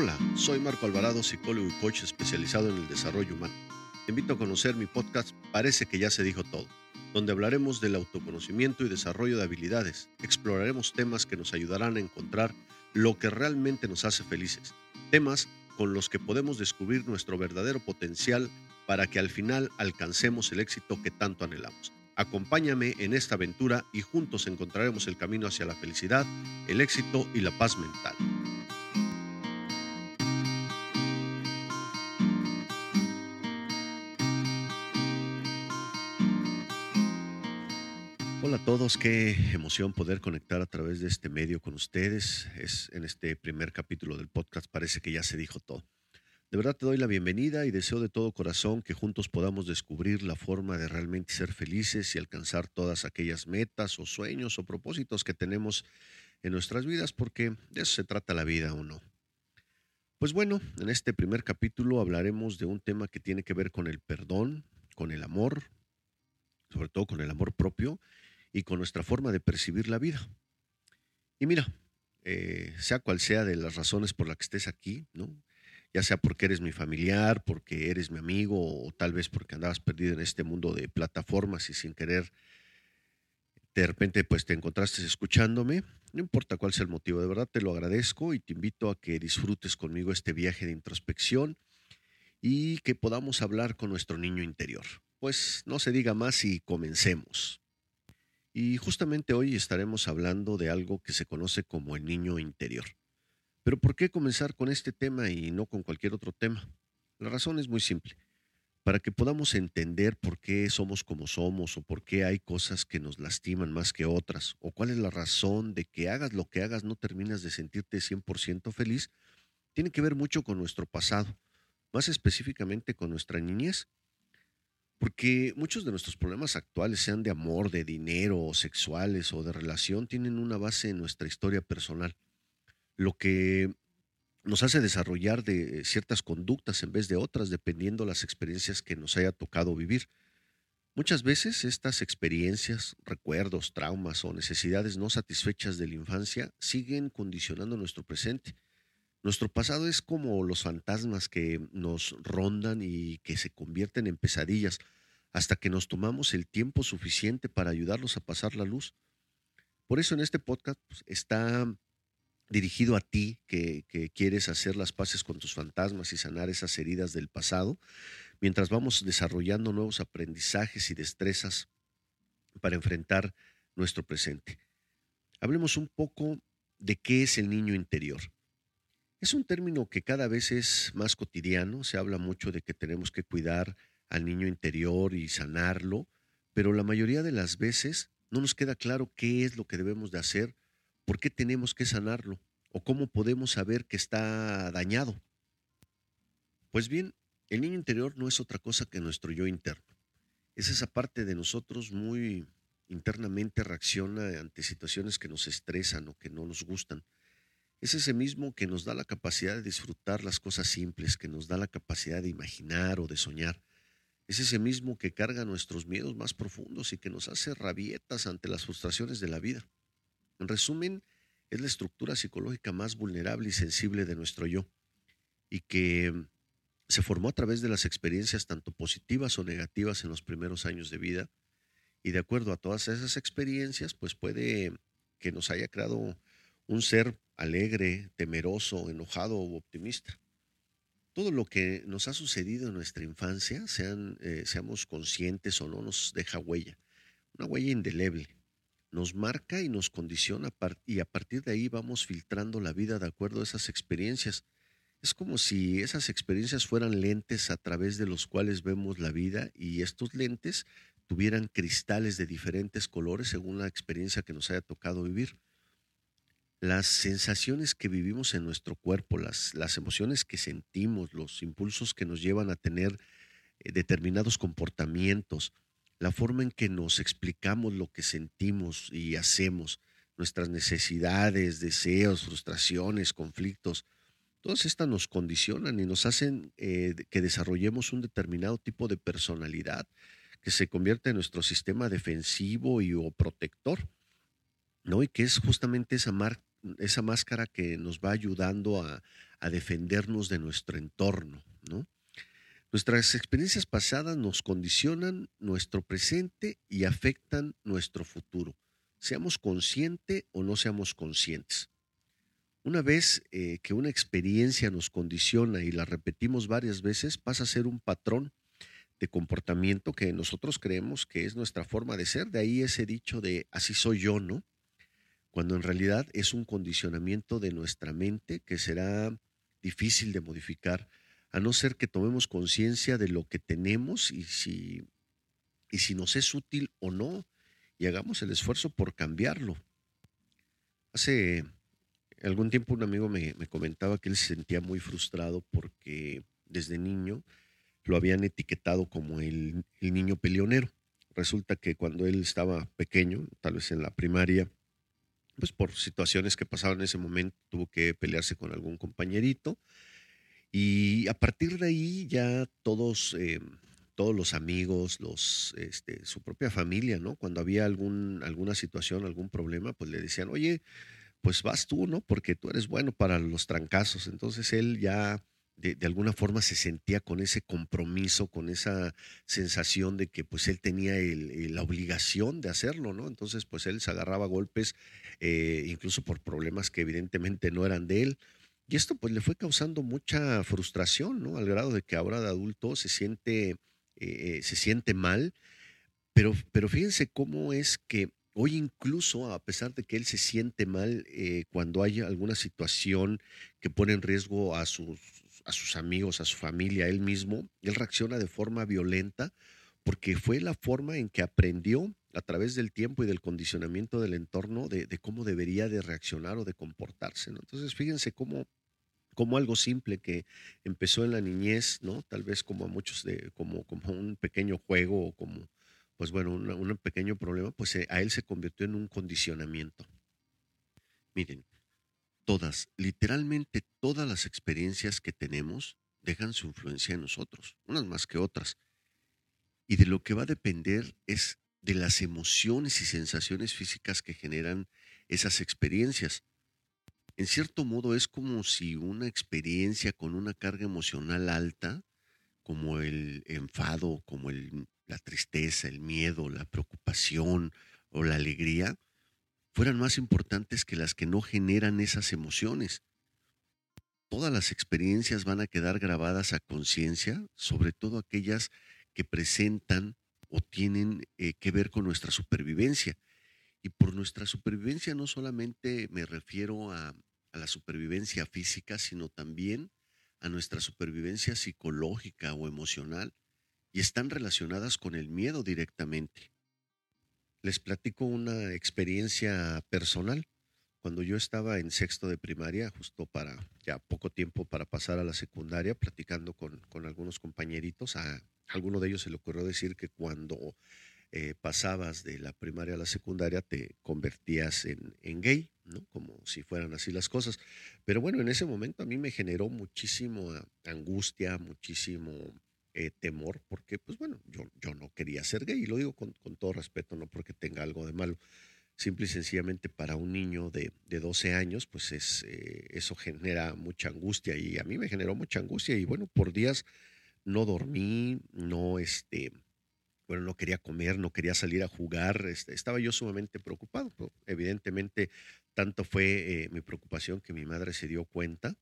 Hola, soy Marco Alvarado, psicólogo y coach especializado en el desarrollo humano. Te invito a conocer mi podcast Parece que ya se dijo todo, donde hablaremos del autoconocimiento y desarrollo de habilidades. Exploraremos temas que nos ayudarán a encontrar lo que realmente nos hace felices. Temas con los que podemos descubrir nuestro verdadero potencial para que al final alcancemos el éxito que tanto anhelamos. Acompáñame en esta aventura y juntos encontraremos el camino hacia la felicidad, el éxito y la paz mental. Todos, qué emoción poder conectar a través de este medio con ustedes. Es en este primer capítulo del podcast, parece que ya se dijo todo. De verdad te doy la bienvenida y deseo de todo corazón que juntos podamos descubrir la forma de realmente ser felices y alcanzar todas aquellas metas o sueños o propósitos que tenemos en nuestras vidas, porque de eso se trata la vida o no. Pues bueno, en este primer capítulo hablaremos de un tema que tiene que ver con el perdón, con el amor, sobre todo con el amor propio y con nuestra forma de percibir la vida. Y mira, eh, sea cual sea de las razones por las que estés aquí, ¿no? ya sea porque eres mi familiar, porque eres mi amigo o tal vez porque andabas perdido en este mundo de plataformas y sin querer de repente pues te encontraste escuchándome, no importa cuál sea el motivo, de verdad te lo agradezco y te invito a que disfrutes conmigo este viaje de introspección y que podamos hablar con nuestro niño interior. Pues no se diga más y comencemos. Y justamente hoy estaremos hablando de algo que se conoce como el niño interior. Pero ¿por qué comenzar con este tema y no con cualquier otro tema? La razón es muy simple. Para que podamos entender por qué somos como somos o por qué hay cosas que nos lastiman más que otras o cuál es la razón de que hagas lo que hagas no terminas de sentirte 100% feliz, tiene que ver mucho con nuestro pasado, más específicamente con nuestra niñez. Porque muchos de nuestros problemas actuales, sean de amor, de dinero, o sexuales o de relación, tienen una base en nuestra historia personal lo que nos hace desarrollar de ciertas conductas en vez de otras, dependiendo las experiencias que nos haya tocado vivir. Muchas veces estas experiencias, recuerdos, traumas o necesidades no satisfechas de la infancia siguen condicionando nuestro presente. Nuestro pasado es como los fantasmas que nos rondan y que se convierten en pesadillas hasta que nos tomamos el tiempo suficiente para ayudarlos a pasar la luz. Por eso en este podcast pues, está dirigido a ti que, quieres hacer las paces con tus fantasmas y sanar esas heridas del pasado, mientras vamos desarrollando nuevos aprendizajes y destrezas para enfrentar nuestro presente. Hablemos un poco de qué es el niño interior. Es un término que cada vez es más cotidiano, se habla mucho de que tenemos que cuidar al niño interior y sanarlo, pero la mayoría de las veces no nos queda claro qué es lo que debemos de hacer ¿Por qué tenemos que sanarlo? ¿O cómo podemos saber que está dañado? Pues bien, el niño interior no es otra cosa que nuestro yo interno. Es esa parte de nosotros muy internamente reacciona ante situaciones que nos estresan o que no nos gustan. Es ese mismo que nos da la capacidad de disfrutar las cosas simples, que nos da la capacidad de imaginar o de soñar. Es ese mismo que carga nuestros miedos más profundos y que nos hace rabietas ante las frustraciones de la vida. En resumen, es la estructura psicológica más vulnerable y sensible de nuestro yo y que mm, se formó a través de las experiencias tanto positivas o negativas en los primeros años de vida y de acuerdo a todas esas experiencias, pues puede que nos haya creado un ser alegre, temeroso, enojado o optimista. Todo lo que nos ha sucedido en nuestra infancia, sean, eh, seamos conscientes o no, nos deja huella, una huella indeleble nos marca y nos condiciona y a partir de ahí vamos filtrando la vida de acuerdo a esas experiencias. Es como si esas experiencias fueran lentes a través de los cuales vemos la vida y estos lentes tuvieran cristales de diferentes colores según la experiencia que nos haya tocado vivir. Las sensaciones que vivimos en nuestro cuerpo, las, las emociones que sentimos, los impulsos que nos llevan a tener eh, determinados comportamientos, la forma en que nos explicamos lo que sentimos y hacemos, nuestras necesidades, deseos, frustraciones, conflictos, todas estas nos condicionan y nos hacen eh, que desarrollemos un determinado tipo de personalidad que se convierte en nuestro sistema defensivo y o protector, ¿no? Y que es justamente esa, esa máscara que nos va ayudando a, defendernos de nuestro entorno, ¿no? Nuestras experiencias pasadas nos condicionan nuestro presente y afectan nuestro futuro, seamos conscientes o no seamos conscientes. Una vez eh, que una experiencia nos condiciona y la repetimos varias veces, pasa a ser un patrón de comportamiento que nosotros creemos que es nuestra forma de ser. De ahí ese dicho de así soy yo, ¿no? Cuando en realidad es un condicionamiento de nuestra mente que será difícil de modificar, a no ser que tomemos conciencia de lo que tenemos y si, y si nos es útil o no, y hagamos el esfuerzo por cambiarlo. Hace algún tiempo un amigo me, me comentaba que él se sentía muy frustrado porque desde niño lo habían etiquetado como el, niño peleonero. Resulta que cuando él estaba pequeño, tal vez en la primaria, pues por situaciones que pasaban en ese momento, tuvo que pelearse con algún compañerito. Y a partir de ahí ya todos, eh, todos los amigos, los, este, su propia familia, ¿no? Cuando había algún, alguna situación, algún problema, pues le decían, oye, pues vas tú, ¿no? Porque tú eres bueno para los trancazos. Entonces él ya de, alguna forma se sentía con ese compromiso, con esa sensación de que pues él tenía la obligación de hacerlo, ¿no? Entonces pues él se agarraba golpes, eh, incluso por problemas que evidentemente no eran de él. Y esto pues le fue causando mucha frustración, ¿no? Al grado de que ahora de adulto se siente, eh, se siente mal. Pero, pero fíjense cómo es que Hoy incluso, a pesar de que él se siente mal eh, cuando hay alguna situación que pone en riesgo a sus, a sus amigos, a su familia, a él mismo, él reacciona de forma violenta porque fue la forma en que aprendió a través del tiempo y del condicionamiento del entorno de, cómo debería de reaccionar o de comportarse. Entonces, fíjense cómo, como algo simple que empezó en la niñez, ¿no? Tal vez como a muchos de, como, como un pequeño juego o como pues bueno, un pequeño problema, pues eh, a él se convirtió en un condicionamiento. Miren, todas, literalmente todas las experiencias que tenemos dejan su influencia en nosotros, unas más que otras. Y de lo que va a depender es de las emociones y sensaciones físicas que generan esas experiencias. En cierto modo es como si una experiencia con una carga emocional alta, como el enfado, como el la tristeza, el miedo, la preocupación o la alegría fueran más importantes que las que no generan esas emociones. Todas las experiencias van a quedar grabadas a conciencia, sobre todo aquellas que presentan o tienen eh, que ver con nuestra supervivencia. Y por nuestra supervivencia no solamente me refiero a la supervivencia física, sino también a nuestra supervivencia psicológica o emocional y están relacionadas con el miedo directamente. Les platico una experiencia personal. Cuando yo estaba en sexto de primaria, justo para ya poco tiempo para pasar a la secundaria, platicando con, algunos compañeritos, a alguno de ellos se le ocurrió decir que cuando eh, pasabas de la primaria a la secundaria te convertías en, en, gay, ¿no? Como si fueran así las cosas. Pero bueno, en ese momento a mí me generó muchísimo angustia, muchísimo eh, temor, porque pues bueno, yo, yo no quería ser gay, y lo digo con, todo respeto, no porque tenga algo de malo, simple y sencillamente para un niño de, de 12 años, pues es, eh, eso genera mucha angustia y a mí me generó mucha angustia y bueno, por días no dormí, no, este, bueno, no quería comer, no quería salir a jugar, este, estaba yo sumamente preocupado, evidentemente tanto fue eh, mi preocupación que mi madre se dio cuenta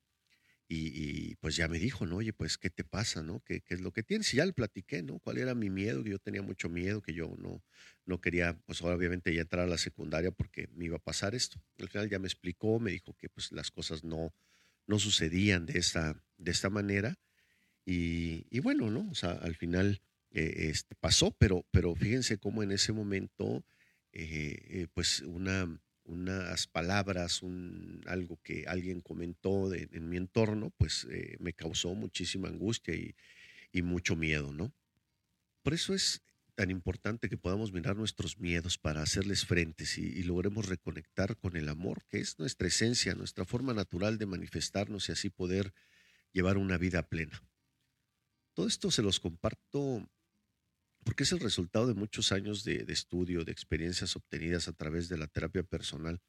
y, pues ya me dijo, ¿no? Oye, pues, ¿qué te pasa, no? ¿Qué, ¿Qué, es lo que tienes? Y ya le platiqué, ¿no? ¿Cuál era mi miedo? Que yo tenía mucho miedo, que yo no, no quería, pues obviamente ya entrar a la secundaria porque me iba a pasar esto. Al final ya me explicó, me dijo que pues las cosas no, no sucedían de esta, de esta manera. Y, y bueno, ¿no? O sea, al final eh, este, pasó, pero, pero fíjense cómo en ese momento, eh, eh, pues una unas palabras, un, algo que alguien comentó en mi entorno, pues eh, me causó muchísima angustia y, mucho miedo, ¿no? Por eso es tan importante que podamos mirar nuestros miedos para hacerles frentes y, y, logremos reconectar con el amor, que es nuestra esencia, nuestra forma natural de manifestarnos y así poder llevar una vida plena. Todo esto se los comparto porque es el resultado de muchos años de, estudio, de experiencias obtenidas a través de la terapia personal.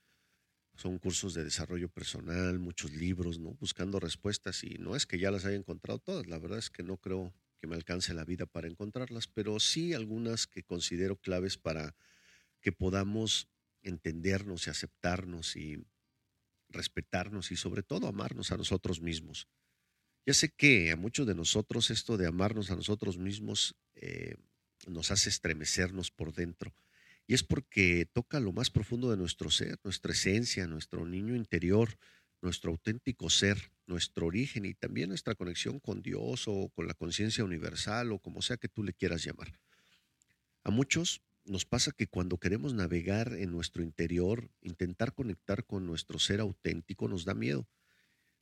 son cursos de desarrollo personal, muchos libros, ¿no? Buscando respuestas y no es que ya las haya encontrado todas, la verdad es que no creo que me alcance la vida para encontrarlas, pero sí algunas que considero claves para que podamos entendernos y aceptarnos y respetarnos y sobre todo amarnos a nosotros mismos. Ya sé que a muchos de nosotros esto de amarnos a nosotros mismos eh, nos hace estremecernos por dentro y es porque toca lo más profundo de nuestro ser, nuestra esencia, nuestro niño interior, nuestro auténtico ser, nuestro origen y también nuestra conexión con Dios o con la conciencia universal o como sea que tú le quieras llamar. A muchos nos pasa que cuando queremos navegar en nuestro interior, intentar conectar con nuestro ser auténtico, nos da miedo.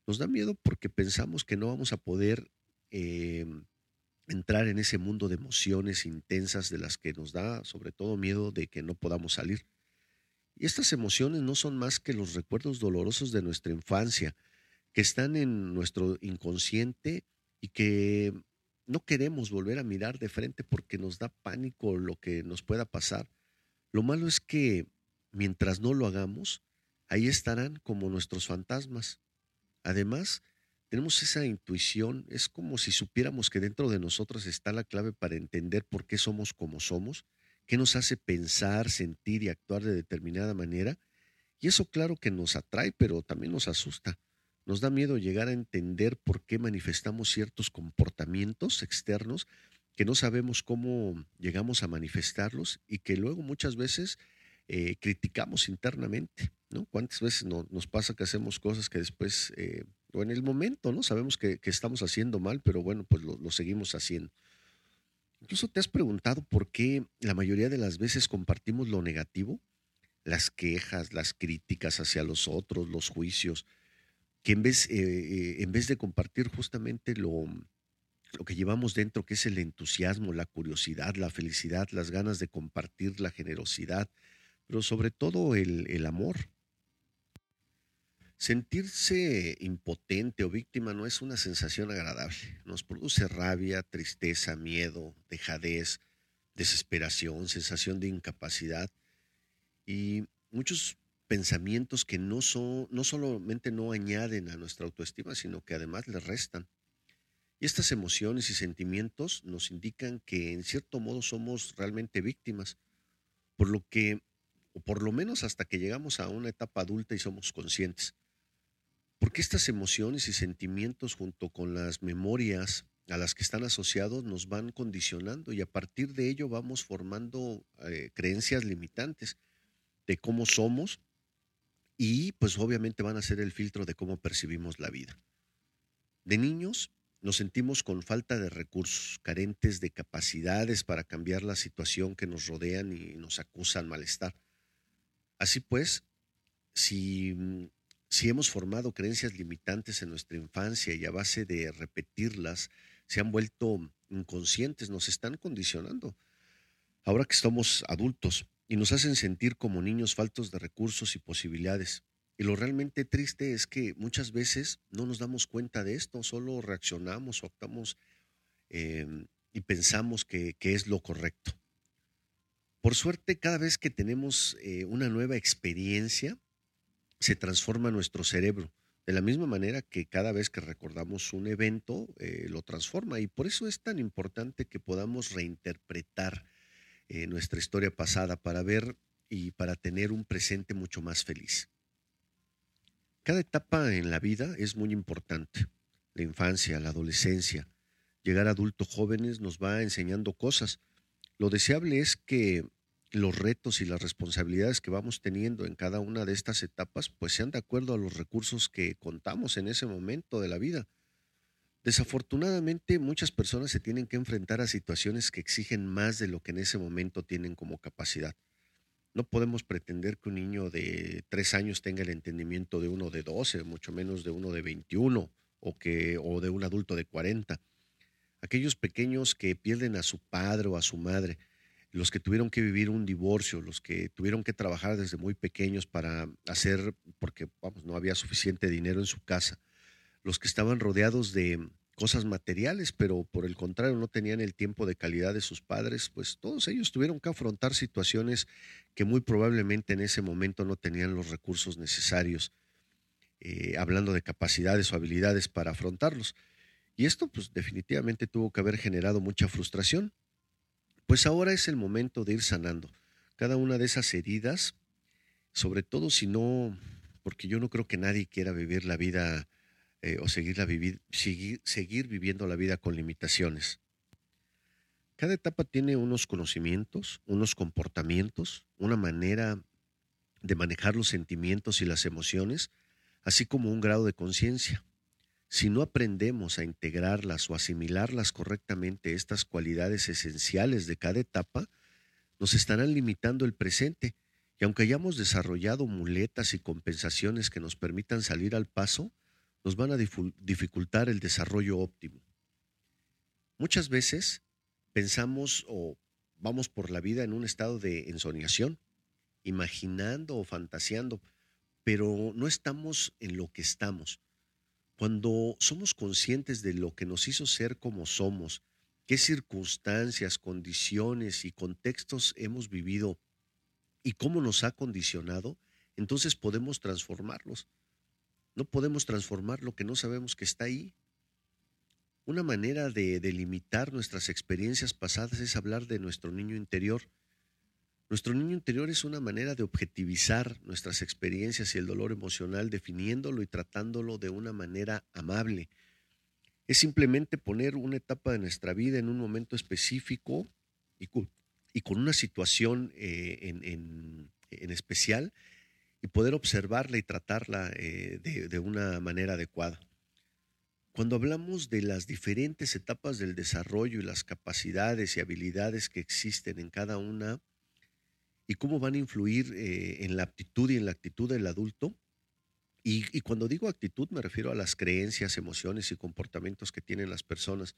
Nos da miedo porque pensamos que no vamos a poder eh, entrar en ese mundo de emociones intensas de las que nos da sobre todo miedo de que no podamos salir. Y estas emociones no son más que los recuerdos dolorosos de nuestra infancia, que están en nuestro inconsciente y que no queremos volver a mirar de frente porque nos da pánico lo que nos pueda pasar. Lo malo es que mientras no lo hagamos, ahí estarán como nuestros fantasmas. Además, tenemos esa intuición, es como si supiéramos que dentro de nosotros está la clave para entender por qué somos como somos, qué nos hace pensar, sentir y actuar de determinada manera. Y eso claro que nos atrae, pero también nos asusta. Nos da miedo llegar a entender por qué manifestamos ciertos comportamientos externos que no sabemos cómo llegamos a manifestarlos y que luego muchas veces eh, criticamos internamente, ¿no? ¿Cuántas veces nos pasa que hacemos cosas que después eh, en el momento, ¿no? Sabemos que, estamos haciendo mal, pero bueno, pues lo, seguimos haciendo. Incluso te has preguntado por qué la mayoría de las veces compartimos lo negativo, las quejas, las críticas hacia los otros, los juicios, que en vez, eh, eh, en vez de compartir justamente lo, que llevamos dentro, que es el entusiasmo, la curiosidad, la felicidad, las ganas de compartir, la generosidad, pero sobre todo el amor, Sentirse impotente o víctima no es una sensación agradable. Nos produce rabia, tristeza, miedo, dejadez, desesperación, sensación de incapacidad y muchos pensamientos que no, son, no solamente no añaden a nuestra autoestima, sino que además le restan. Y estas emociones y sentimientos nos indican que en cierto modo somos realmente víctimas, por lo que, o por lo menos hasta que llegamos a una etapa adulta y somos conscientes. Porque estas emociones y sentimientos junto con las memorias a las que están asociados nos van condicionando y a partir de ello vamos formando eh, creencias limitantes de cómo somos y pues obviamente van a ser el filtro de cómo percibimos la vida. De niños nos sentimos con falta de recursos, carentes de capacidades para cambiar la situación que nos rodean y nos acusan malestar. Así pues, si mm, si hemos formado creencias limitantes en nuestra infancia y a base de repetirlas se han vuelto inconscientes, nos están condicionando. Ahora que somos adultos y nos hacen sentir como niños faltos de recursos y posibilidades. Y lo realmente triste es que muchas veces no nos damos cuenta de esto, solo reaccionamos o actuamos em, y pensamos que, es lo correcto. Por suerte, cada vez que tenemos eh, una nueva experiencia, se transforma nuestro cerebro. De la misma manera que cada vez que recordamos un evento, eh, lo transforma. Y por eso es tan importante que podamos reinterpretar eh, nuestra historia pasada para ver y para tener un presente mucho más feliz. Cada etapa en la vida es muy importante. La infancia, la adolescencia, llegar a adultos jóvenes nos va enseñando cosas. Lo deseable es que los retos y las responsabilidades que vamos teniendo en cada una de estas etapas, pues sean de acuerdo a los recursos que contamos en ese momento de la vida. Desafortunadamente, muchas personas se tienen que enfrentar a situaciones que exigen más de lo que en ese momento tienen como capacidad. No podemos pretender que un niño de tres años tenga el entendimiento de uno de 12, mucho menos de uno de 21 o, que, o de un adulto de 40. Aquellos pequeños que pierden a su padre o a su madre, los que tuvieron que vivir un divorcio, los que tuvieron que trabajar desde muy pequeños para hacer, porque vamos, no había suficiente dinero en su casa, los que estaban rodeados de cosas materiales, pero por el contrario no tenían el tiempo de calidad de sus padres, pues todos ellos tuvieron que afrontar situaciones que muy probablemente en ese momento no tenían los recursos necesarios, eh, hablando de capacidades o habilidades para afrontarlos. Y esto pues definitivamente tuvo que haber generado mucha frustración. Pues ahora es el momento de ir sanando cada una de esas heridas, sobre todo si no, porque yo no creo que nadie quiera vivir la vida eh, o seguirla vivir, seguir, seguir viviendo la vida con limitaciones. Cada etapa tiene unos conocimientos, unos comportamientos, una manera de manejar los sentimientos y las emociones, así como un grado de conciencia. Si no aprendemos a integrarlas o asimilarlas correctamente, estas cualidades esenciales de cada etapa, nos estarán limitando el presente, y aunque hayamos desarrollado muletas y compensaciones que nos permitan salir al paso, nos van a dificultar el desarrollo óptimo. Muchas veces pensamos o vamos por la vida en un estado de ensoñación, imaginando o fantaseando, pero no estamos en lo que estamos. Cuando somos conscientes de lo que nos hizo ser como somos, qué circunstancias, condiciones y contextos hemos vivido y cómo nos ha condicionado, entonces podemos transformarlos. No podemos transformar lo que no sabemos que está ahí. Una manera de delimitar nuestras experiencias pasadas es hablar de nuestro niño interior. Nuestro niño interior es una manera de objetivizar nuestras experiencias y el dolor emocional, definiéndolo y tratándolo de una manera amable. Es simplemente poner una etapa de nuestra vida en un momento específico y, con una situación eh, en, especial y poder observarla y tratarla eh, de, una manera adecuada. Cuando hablamos de las diferentes etapas del desarrollo y las capacidades y habilidades que existen en cada una y cómo van a influir eh, en la aptitud y en la actitud del adulto, y, cuando digo actitud me refiero a las creencias, emociones y comportamientos que tienen las personas,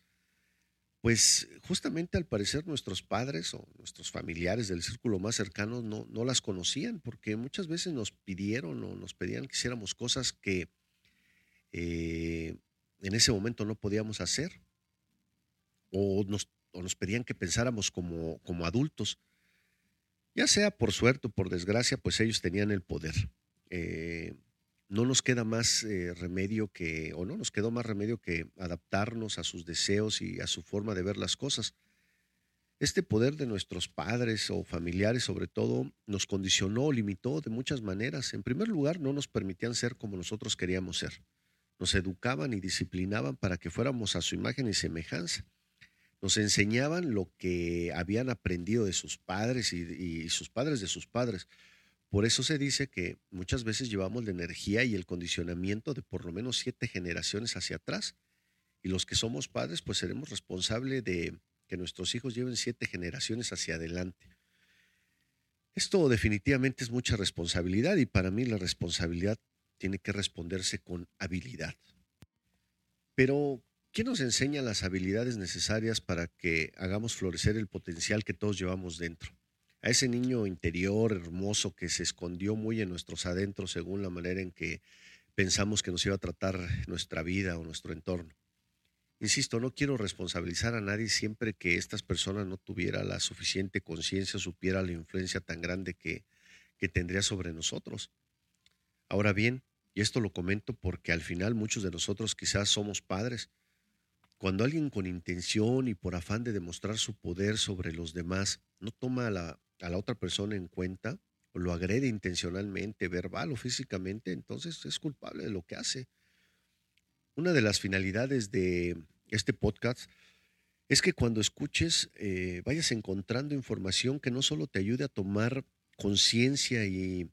pues justamente al parecer nuestros padres o nuestros familiares del círculo más cercano no, no las conocían, porque muchas veces nos pidieron o nos pedían que hiciéramos cosas que eh, en ese momento no podíamos hacer, o nos, nos pedían que pensáramos como, como adultos. Ya sea por suerte o por desgracia, pues ellos tenían el poder. Eh, no nos queda más eh, remedio que, o no nos quedó más remedio que adaptarnos a sus deseos y a su forma de ver las cosas. Este poder de nuestros padres o familiares, sobre todo, nos condicionó o limitó de muchas maneras. En primer lugar, no nos permitían ser como nosotros queríamos ser. Nos educaban y disciplinaban para que fuéramos a su imagen y semejanza. Nos enseñaban lo que habían aprendido de sus padres y, sus padres de sus padres por eso se dice que muchas veces llevamos la energía y el condicionamiento de por lo menos siete generaciones hacia atrás. Y los que somos padres, pues seremos responsables de que nuestros hijos lleven siete generaciones hacia adelante. Esto definitivamente es mucha responsabilidad y para mí la responsabilidad tiene que responderse con habilidad. Pero, ¿quién nos enseña las habilidades necesarias para que hagamos florecer el potencial que todos llevamos dentro? a ese niño interior hermoso que se escondió muy en nuestros adentros según la manera en que pensamos que nos iba a tratar nuestra vida o nuestro entorno. Insisto, no quiero responsabilizar a nadie siempre que estas personas no tuviera la suficiente conciencia, supiera la influencia tan grande que, que tendría sobre nosotros. Ahora bien, y esto lo comento porque al final muchos de nosotros quizás somos padres, cuando alguien con intención y por afán de demostrar su poder sobre los demás no toma la, a la otra persona en cuenta, o lo agrede intencionalmente, verbal o físicamente, entonces es culpable de lo que hace. Una de las finalidades de este podcast es que cuando escuches eh, vayas encontrando información que no solo te ayude a tomar conciencia y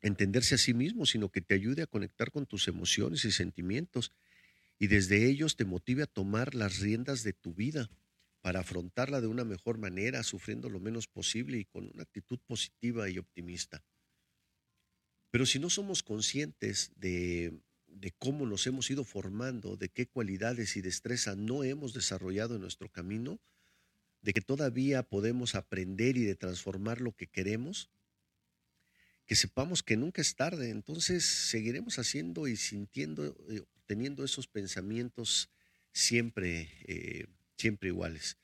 entenderse a sí mismo, sino que te ayude a conectar con tus emociones y sentimientos y desde ellos te motive a tomar las riendas de tu vida para afrontarla de una mejor manera, sufriendo lo menos posible y con una actitud positiva y optimista. Pero si no somos conscientes de, cómo nos hemos ido formando, de qué cualidades y destreza no hemos desarrollado en nuestro camino, de que todavía podemos aprender y de transformar lo que queremos, que sepamos que nunca es tarde, entonces seguiremos haciendo y sintiendo, eh, teniendo esos pensamientos siempre, eh, siempre iguales.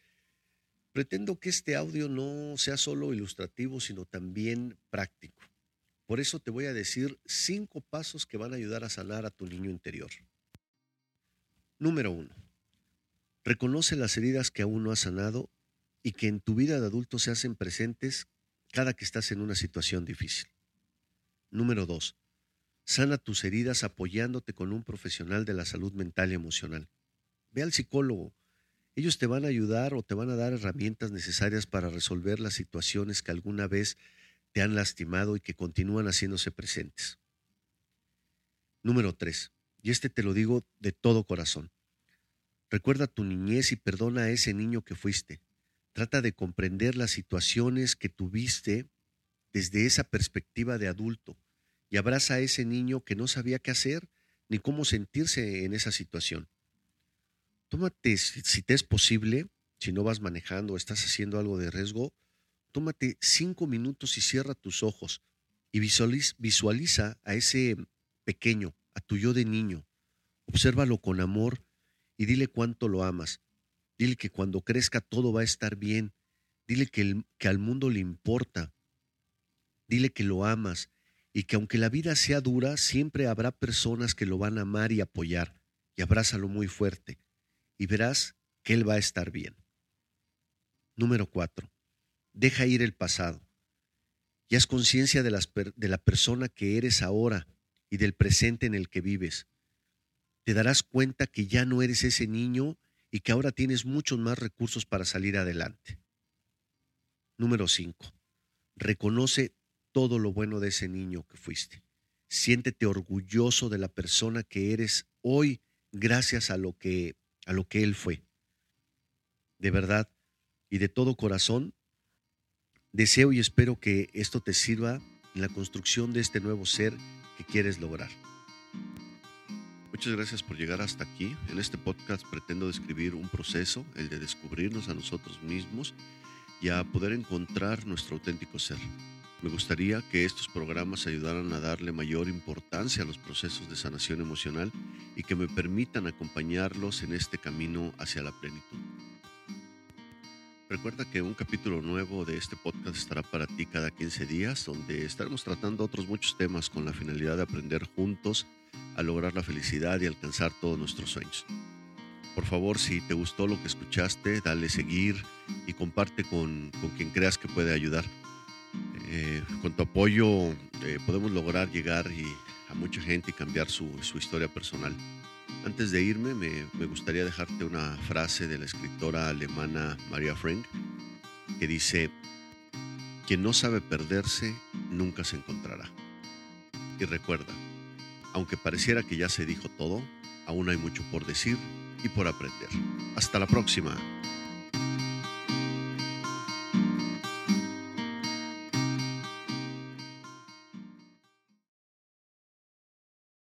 Pretendo que este audio no sea solo ilustrativo, sino también práctico. Por eso te voy a decir cinco pasos que van a ayudar a sanar a tu niño interior. Número uno, reconoce las heridas que aún no has sanado y que en tu vida de adulto se hacen presentes cada que estás en una situación difícil. Número dos, sana tus heridas apoyándote con un profesional de la salud mental y emocional. Ve al psicólogo. Ellos te van a ayudar o te van a dar herramientas necesarias para resolver las situaciones que alguna vez te han lastimado y que continúan haciéndose presentes. Número tres, y este te lo digo de todo corazón. Recuerda tu niñez y perdona a ese niño que fuiste. Trata de comprender las situaciones que tuviste desde esa perspectiva de adulto y abraza a ese niño que no sabía qué hacer ni cómo sentirse en esa situación. Tómate, si te es posible, si no vas manejando o estás haciendo algo de riesgo, tómate cinco minutos y cierra tus ojos y visualiza, a ese pequeño, a tu yo de niño. Obsérvalo con amor y dile cuánto lo amas. Dile que cuando crezca todo va a estar bien. Dile que, que al mundo le importa. Dile que lo amas y que aunque la vida sea dura, siempre habrá personas que lo van a amar y apoyar, y abrázalo muy fuerte, y verás que él va a estar bien. Número cuatro, deja ir el pasado. Y haz conciencia de, de la persona que eres ahora y del presente en el que vives. Te darás cuenta que ya no eres ese niño y que ahora tienes muchos más recursos para salir adelante. Número cinco, reconoce todo lo bueno de ese niño que fuiste. Siéntete orgulloso de la persona que eres hoy gracias a lo que a lo que él fue. De verdad y de todo corazón deseo y espero que esto te sirva en la construcción de este nuevo ser que quieres lograr. Muchas gracias por llegar hasta aquí. En este podcast pretendo describir un proceso, el de descubrirnos a nosotros mismos y a poder encontrar nuestro auténtico ser. Me gustaría que estos programas ayudaran a darle mayor importancia a los procesos de sanación emocional y que me permitan acompañarlos en este camino hacia la plenitud. Recuerda que un capítulo nuevo de este podcast estará para ti cada 15 días, donde estaremos tratando otros muchos temas con la finalidad de aprender juntos a lograr la felicidad y alcanzar todos nuestros sueños. Por favor, si te gustó lo que escuchaste, dale seguir y comparte con, con quien creas que puede ayudar. Eh, con tu apoyo eh, podemos lograr llegar a mucha gente y cambiar su, historia personal. Antes de irme, me, me, gustaría dejarte una frase de la escritora alemana Maria Frank que dice, quien no sabe perderse, nunca se encontrará. Y recuerda, aunque pareciera que ya se dijo todo, aún hay mucho por decir y por aprender. Hasta la próxima.